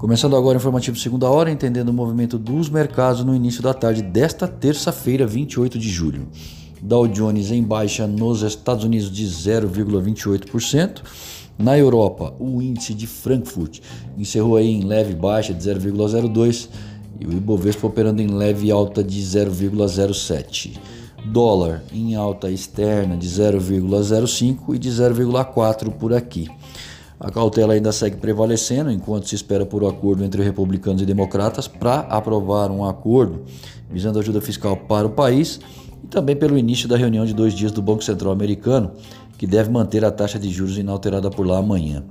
Começando agora o informativo segunda hora, entendendo o movimento dos mercados no início da tarde desta terça-feira, 28 de julho. Dow Jones em baixa nos Estados Unidos de 0,28%. Na Europa, o índice de Frankfurt encerrou aí em leve baixa de 0,02 e o Ibovespa operando em leve alta de 0,07. Dólar em alta externa de 0,05 e de 0,4 por aqui. A cautela ainda segue prevalecendo enquanto se espera por um acordo entre republicanos e democratas para aprovar um acordo visando ajuda fiscal para o país e também pelo início da reunião de dois dias do Banco Central Americano, que deve manter a taxa de juros inalterada por lá amanhã.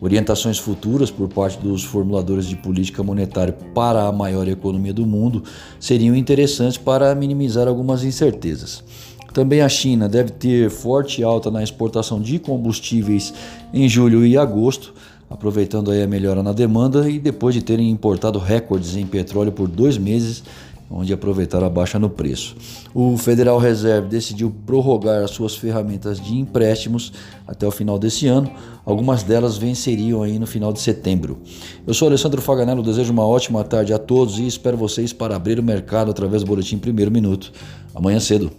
Orientações futuras por parte dos formuladores de política monetária para a maior economia do mundo seriam interessantes para minimizar algumas incertezas. Também a China deve ter forte alta na exportação de combustíveis em julho e agosto, aproveitando aí a melhora na demanda e depois de terem importado recordes em petróleo por dois meses, onde aproveitaram a baixa no preço. O Federal Reserve decidiu prorrogar as suas ferramentas de empréstimos até o final desse ano. Algumas delas venceriam aí no final de setembro. Eu sou Alessandro Faganello, desejo uma ótima tarde a todos e espero vocês para abrir o mercado através do boletim Primeiro Minuto. Amanhã cedo.